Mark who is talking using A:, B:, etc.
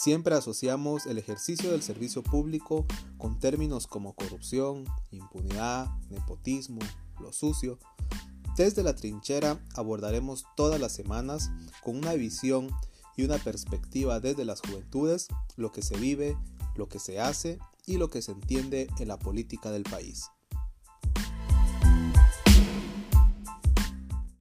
A: Siempre asociamos el ejercicio del servicio público con términos como corrupción, impunidad, nepotismo, lo sucio. Desde la trinchera abordaremos todas las semanas con una visión y una perspectiva desde las juventudes lo que se vive, lo que se hace y lo que se entiende en la política del país.